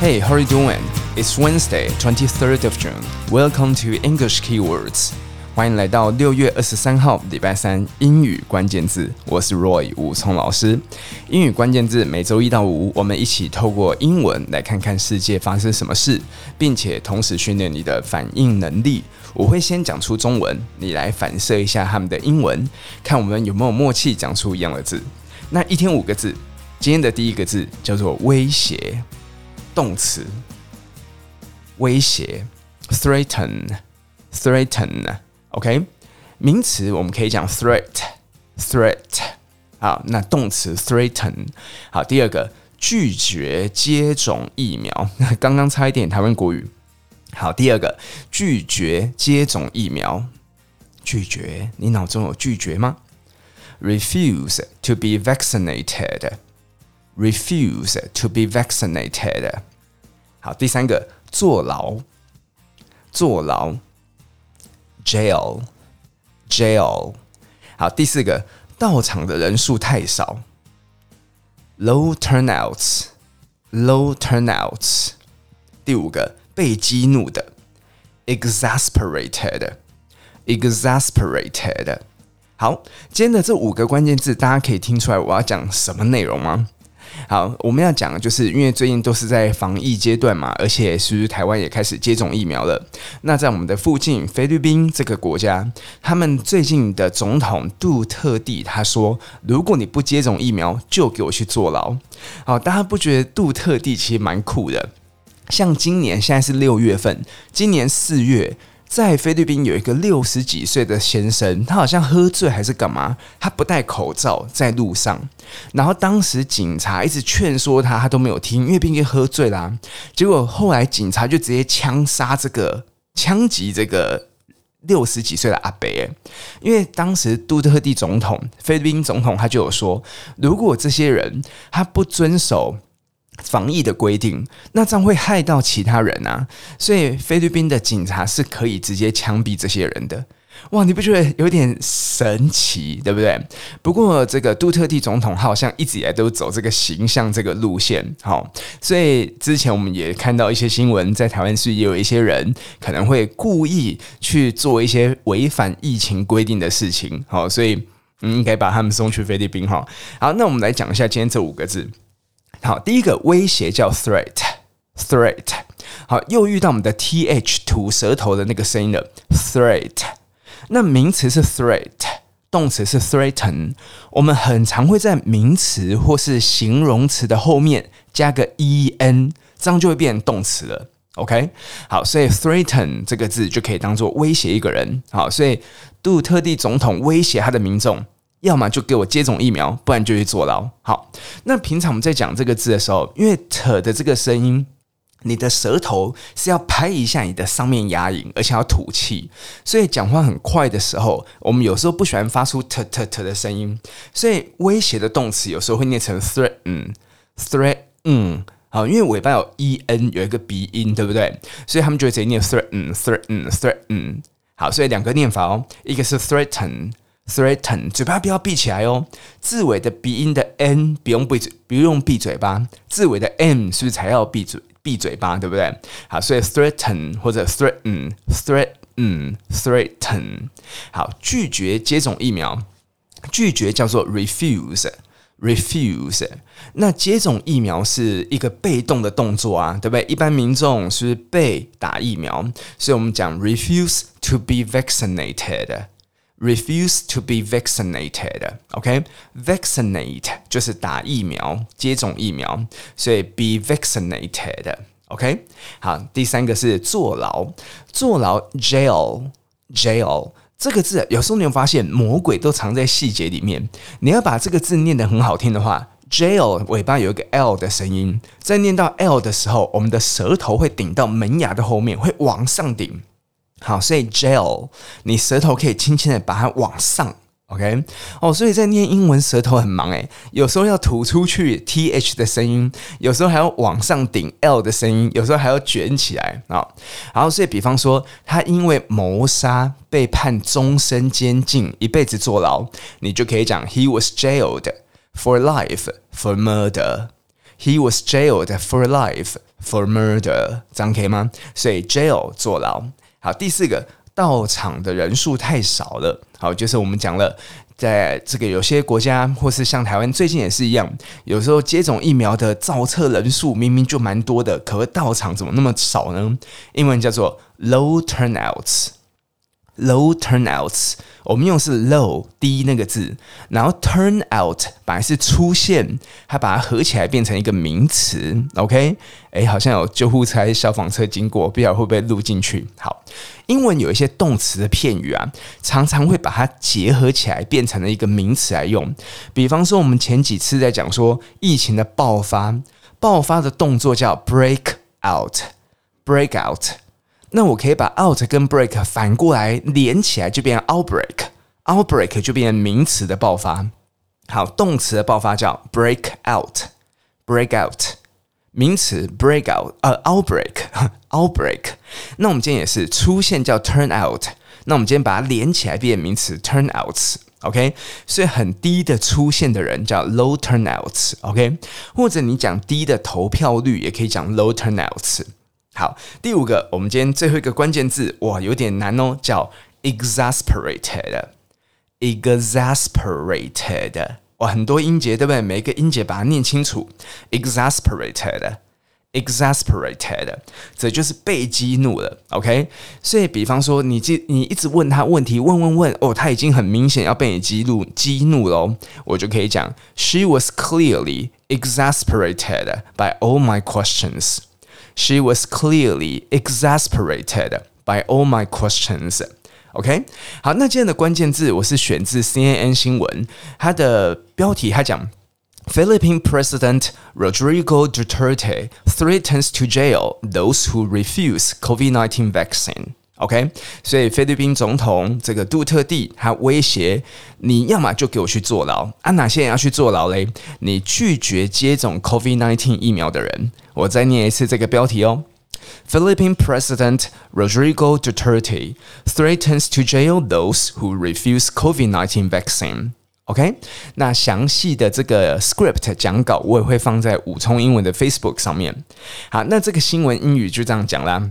Hey, how are you doing? It's Wednesday, 23rd of June. Welcome to English Keywords. 欢迎来到六月二十三号礼拜三英语关键字。我是 Roy 吴聪老师。英语关键字每周一到五，我们一起透过英文来看看世界发生什么事，并且同时训练你的反应能力。我会先讲出中文，你来反射一下他们的英文，看我们有没有默契讲出一样的字。那一天五个字，今天的第一个字叫做威胁。动词，威胁，threaten，threaten，OK，名词我们可以讲 threat，threat，好，那动词 threaten，好，第二个拒绝接种疫苗，刚刚差一点台湾国语，好，第二个拒绝接种疫苗，拒绝，你脑中有拒绝吗？Refuse to be vaccinated。Refuse to be vaccinated。好，第三个坐牢，坐牢，jail，jail。好，第四个到场的人数太少，low turnouts，low turnouts。第五个被激怒的，exasperated，exasperated。好，今天的这五个关键字，大家可以听出来我要讲什么内容吗？好，我们要讲的就是，因为最近都是在防疫阶段嘛，而且是不是台湾也开始接种疫苗了？那在我们的附近，菲律宾这个国家，他们最近的总统杜特地他说，如果你不接种疫苗，就给我去坐牢。好，大家不觉得杜特地其实蛮酷的？像今年现在是六月份，今年四月。在菲律宾有一个六十几岁的先生，他好像喝醉还是干嘛，他不戴口罩在路上，然后当时警察一直劝说他，他都没有听，因为毕竟喝醉啦、啊。结果后来警察就直接枪杀这个枪击这个六十几岁的阿伯，因为当时杜特地总统菲律宾总统他就有说，如果这些人他不遵守。防疫的规定，那这样会害到其他人啊，所以菲律宾的警察是可以直接枪毙这些人的。哇，你不觉得有点神奇，对不对？不过这个杜特地总统好像一直以来都走这个形象这个路线，好，所以之前我们也看到一些新闻，在台湾是也有一些人可能会故意去做一些违反疫情规定的事情，好，所以应该把他们送去菲律宾哈。好，那我们来讲一下今天这五个字。好，第一个威胁叫 threat，threat。好，又遇到我们的 th 吐舌头的那个声音了，threat。那名词是 threat，动词是 threaten。我们很常会在名词或是形容词的后面加个 en，这样就会变成动词了。OK，好，所以 threaten 这个字就可以当做威胁一个人。好，所以杜特地总统威胁他的民众。要么就给我接种疫苗，不然就去坐牢。好，那平常我们在讲这个字的时候，因为“扯”的这个声音，你的舌头是要拍一下你的上面牙龈，而且要吐气，所以讲话很快的时候，我们有时候不喜欢发出“特特特”的声音，所以威胁的动词有时候会念成 “threaten”，“threaten”。好，因为尾巴有 “en”，有一个鼻音，对不对？所以他们就会直接念 “threaten”，“threaten”，“threaten”。好，所以两个念法哦，一个是 “threaten”。Threaten，嘴巴不要闭起来哦。字尾的鼻音的 n 不用闭嘴，不用闭嘴巴。字尾的 m 是不是才要闭嘴闭嘴巴？对不对？好，所以 threaten 或者 threaten，threaten，threaten。好，拒绝接种疫苗，拒绝叫做 refuse，refuse。那接种疫苗是一个被动的动作啊，对不对？一般民众是被打疫苗，所以我们讲 refuse to be vaccinated。Refuse to be vaccinated. OK, vaccinate 就是打疫苗、接种疫苗，所以 be vaccinated. OK，好，第三个是坐牢，坐牢 jail jail 这个字，有时候你会发现魔鬼都藏在细节里面。你要把这个字念得很好听的话，jail 尾巴有一个 l 的声音，在念到 l 的时候，我们的舌头会顶到门牙的后面，会往上顶。好，所以 jail，你舌头可以轻轻的把它往上，OK？哦，所以在念英文舌头很忙诶，有时候要吐出去 th 的声音，有时候还要往上顶 l 的声音，有时候还要卷起来啊。然后，所以比方说，他因为谋杀被判终身监禁，一辈子坐牢，你就可以讲 he was jailed for life for murder。He was jailed for life for murder，这样可以吗？所以 jail 坐牢。好，第四个，到场的人数太少了。好，就是我们讲了，在这个有些国家或是像台湾，最近也是一样，有时候接种疫苗的造册人数明明就蛮多的，可到场怎么那么少呢？英文叫做 low turnouts。Low turnouts，我们用是 low 低那个字，然后 turn out 本来是出现，它把它合起来变成一个名词。OK，诶，好像有救护车、消防车经过，不晓得会不会录进去。好，英文有一些动词的片语啊，常常会把它结合起来变成了一个名词来用。比方说，我们前几次在讲说疫情的爆发，爆发的动作叫 break out，break out。那我可以把 out 跟 break 反过来连起来，就变成 outbreak，outbreak 就变成名词的爆发。好，动词的爆发叫 break out，break out，名词 break out，呃，outbreak，outbreak。那我们今天也是出现叫 turn out，那我们今天把它连起来变名词 turnouts，OK？所以很低的出现的人叫 low turnouts，OK？或者你讲低的投票率也可以讲 low turnouts。好，第五个，我们今天最后一个关键字，哇，有点难哦，叫 exasperated，exasperated，哇，很多音节，对不对？每一个音节把它念清楚，exasperated，exasperated，这就是被激怒了，OK？所以，比方说，你记，你一直问他问题，问问问，哦，他已经很明显要被你激怒，激怒了哦，我就可以讲，She was clearly exasperated by all my questions。She was clearly exasperated by all my questions. OK，好，那今天的关键字我是选自 CNN 新闻，它的标题它讲 Philippine President Rodrigo Duterte threatens to jail those who refuse COVID-19 vaccine. OK，所以菲律宾总统这个杜特地他威胁你要么就给我去坐牢啊，哪些人要去坐牢嘞？你拒绝接种 COVID-19 疫苗的人。我再念一次这个标题哦：Philippine President Rodrigo Duterte threatens to jail those who refuse COVID-19 vaccine。OK，那详细的这个 script 讲稿我也会放在武聪英文的 Facebook 上面。好，那这个新闻英语就这样讲啦。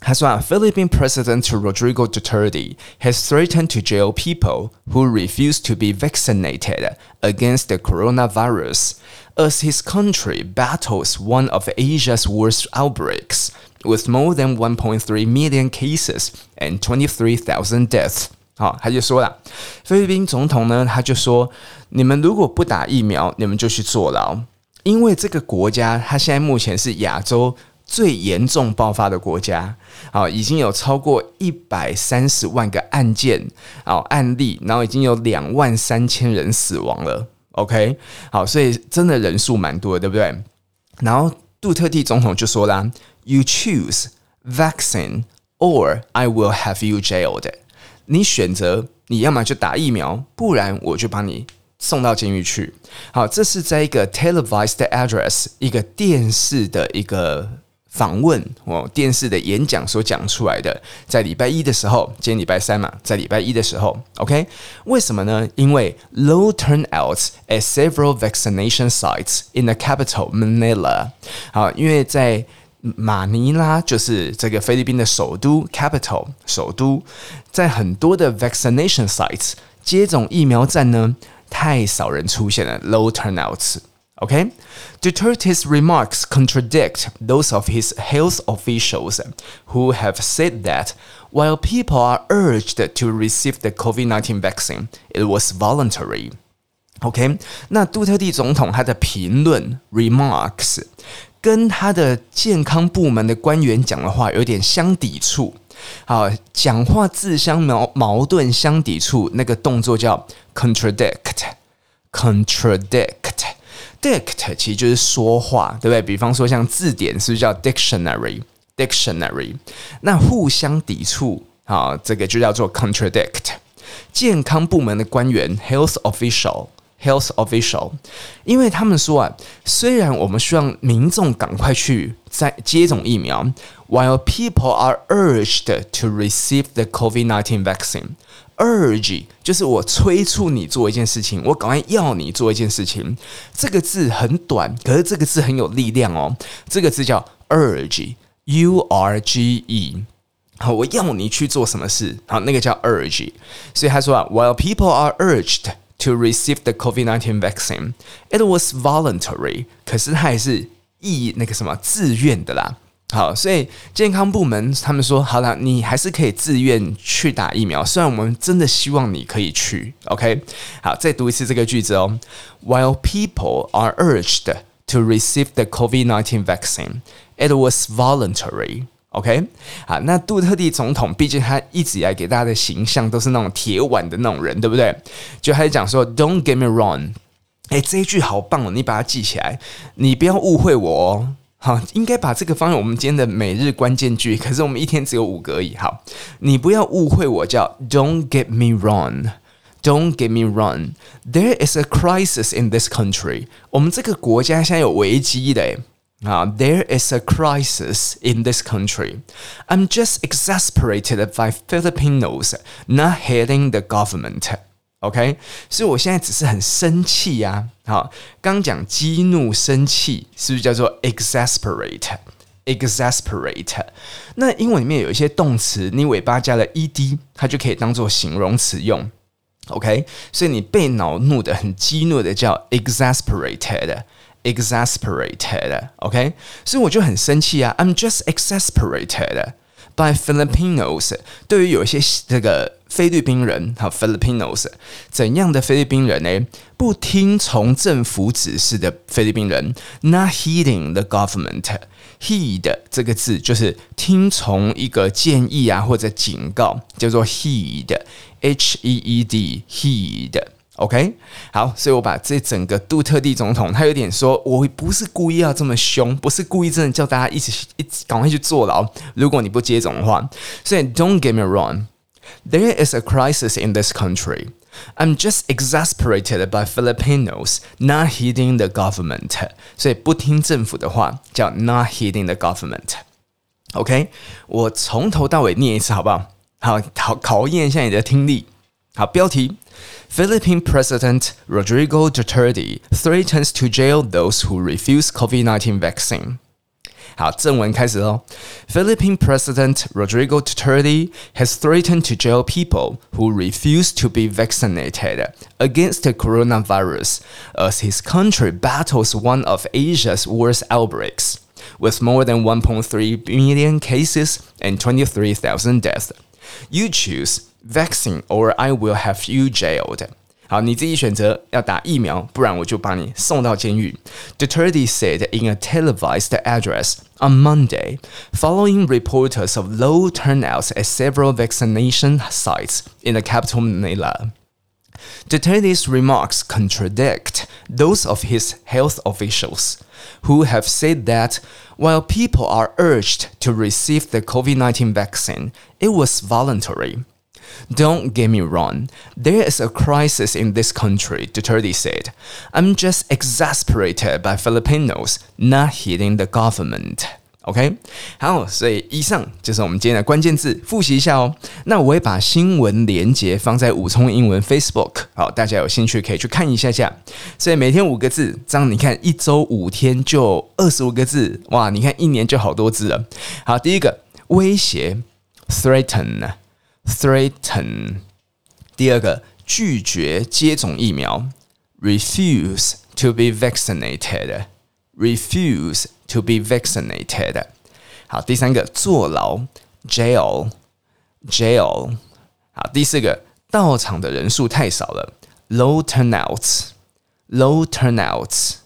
他说啊，Philippine President Rodrigo Duterte has threatened to jail people who refuse to be vaccinated against the coronavirus. As his country battles one of Asia's worst outbreaks, with more than 1.3 million cases and 23,000 deaths，好，他就说了，菲律宾总统呢，他就说，你们如果不打疫苗，你们就去坐牢，因为这个国家，它现在目前是亚洲 最严重爆发的国家，好，已经有超过一百三十万个案件，啊案例，然后已经有两万三千人死亡了。OK，好，所以真的人数蛮多的，对不对？然后杜特地总统就说啦：“You choose vaccine, or I will have you jailed。”你选择，你要么就打疫苗，不然我就把你送到监狱去。好，这是在一个 televised address，一个电视的一个。访问哦，电视的演讲所讲出来的，在礼拜一的时候，今天礼拜三嘛，在礼拜一的时候，OK，为什么呢？因为 low turnouts at several vaccination sites in the capital Manila。好，因为在马尼拉就是这个菲律宾的首都 capital 首都，在很多的 vaccination sites 接种疫苗站呢，太少人出现了 low turnouts。Okay? Duterte's remarks contradict those of his health officials who have said that while people are urged to receive the COVID-19 vaccine, it was voluntary. OK，那杜特蒂总统他的评论 remarks 跟他的健康部门的官员讲的话有点相抵触。好，讲话自相矛矛盾相抵触，那个动作叫 contradict，contradict。Contradict Dict 其实就是说话，对不对？比方说像字典是不是叫 dictionary？dictionary，那互相抵触啊，这个就叫做 contradict。健康部门的官员 health official，health official，因为他们说啊，虽然我们希望民众赶快去在接种疫苗，while people are urged to receive the COVID-19 vaccine。Urge 就是我催促你做一件事情，我赶快要你做一件事情。这个字很短，可是这个字很有力量哦。这个字叫 urge，U R G E。好，我要你去做什么事？好，那个叫 urge。所以他说啊，While people are urged to receive the COVID-19 vaccine, it was voluntary。可是他还是意那个什么自愿的啦。好，所以健康部门他们说，好了，你还是可以自愿去打疫苗。虽然我们真的希望你可以去，OK？好，再读一次这个句子哦。While people are urged to receive the COVID-19 vaccine, it was voluntary. OK？好，那杜特地总统毕竟他一直以来给大家的形象都是那种铁腕的那种人，对不对？就还是讲说，Don't get me wrong。哎，这一句好棒哦，你把它记起来，你不要误会我哦。好，应该把这个放在我们今天的每日关键句。可是我们一天只有五个而已。好，你不要误会我，叫 Don't get me wrong，Don't get me wrong。There is a crisis in this country。我们这个国家现在有危机的。啊，There is a crisis in this country。I'm just exasperated by Filipinos not hating the government。OK，所以我现在只是很生气呀。好，刚讲激怒、生气，是不是叫做 exasperate？exasperate。那英文里面有一些动词，你尾巴加了 ed，它就可以当做形容词用。OK，所以你被恼怒的、很激怒的叫 exasperated，exasperated。OK，所以我就很生气啊。I'm just exasperated by Filipinos。对于有一些这个。菲律宾人，好，Filipinos，怎样的菲律宾人呢？不听从政府指示的菲律宾人，not heeding the government。heed 这个字就是听从一个建议啊，或者警告，叫做 heed，h e e d，heed。OK，好，所以我把这整个杜特地总统，他有点说，我不是故意要这么凶，不是故意真的叫大家一起一起赶快去坐牢，如果你不接种的话，所以 Don't get me wrong。There is a crisis in this country. I'm just exasperated by Filipinos not heeding the government. 所以不听政府的话叫 not heeding the government. OK，我从头到尾念一次好不好？好，考考验一下你的听力。好，标题：Philippine President Rodrigo Duterte threatens to jail those who refuse COVID-19 vaccine. 好，正文开始喽。Philippine President Rodrigo Duterte has threatened to jail people who refuse to be vaccinated against the coronavirus as his country battles one of Asia's worst outbreaks, with more than 1.3 million cases and 23,000 deaths. You choose vaccine or I will have you jailed. 好，你自己选择要打疫苗，不然我就把你送到监狱。Duterte said in a televised address on Monday, following reporters of low turnouts at several vaccination sites in the capital Manila. Duterte's remarks contradict those of his health officials, who have said that while people are urged to receive the COVID 19 vaccine, it was voluntary. Don't get me wrong, there is a crisis in this country, Duterte said. I'm just exasperated by Filipinos not heeding the government. OK，好，所以以上就是我们今天的关键字，复习一下哦。那我会把新闻连结放在武聪英文 Facebook，好，大家有兴趣可以去看一下下。所以每天五个字，这样你看一周五天就二十五个字，哇，你看一年就好多字了。好，第一个威胁，threaten。 Threaten，第二个拒绝接种疫苗，refuse to be vaccinated，refuse to be vaccinated。好，第三个坐牢，jail，jail。好，第四个到场的人数太少了，low turnouts，low turnouts。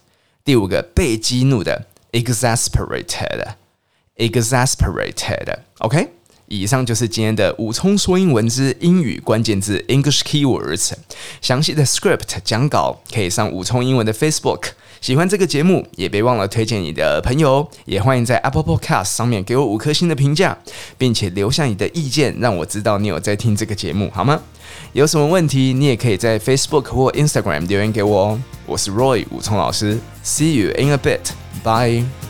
第五个被激怒的，exasperated，exasperated。OK。 以上就是今天的武聪说英文之英语关键字 English Keywords。详细的 script 讲稿可以上武聪英文的 Facebook。喜欢这个节目，也别忘了推荐你的朋友。也欢迎在 Apple Podcast 上面给我五颗星的评价，并且留下你的意见，让我知道你有在听这个节目，好吗？有什么问题，你也可以在 Facebook 或 Instagram 留言给我哦。我是 Roy 武聪老师，See you in a bit，bye。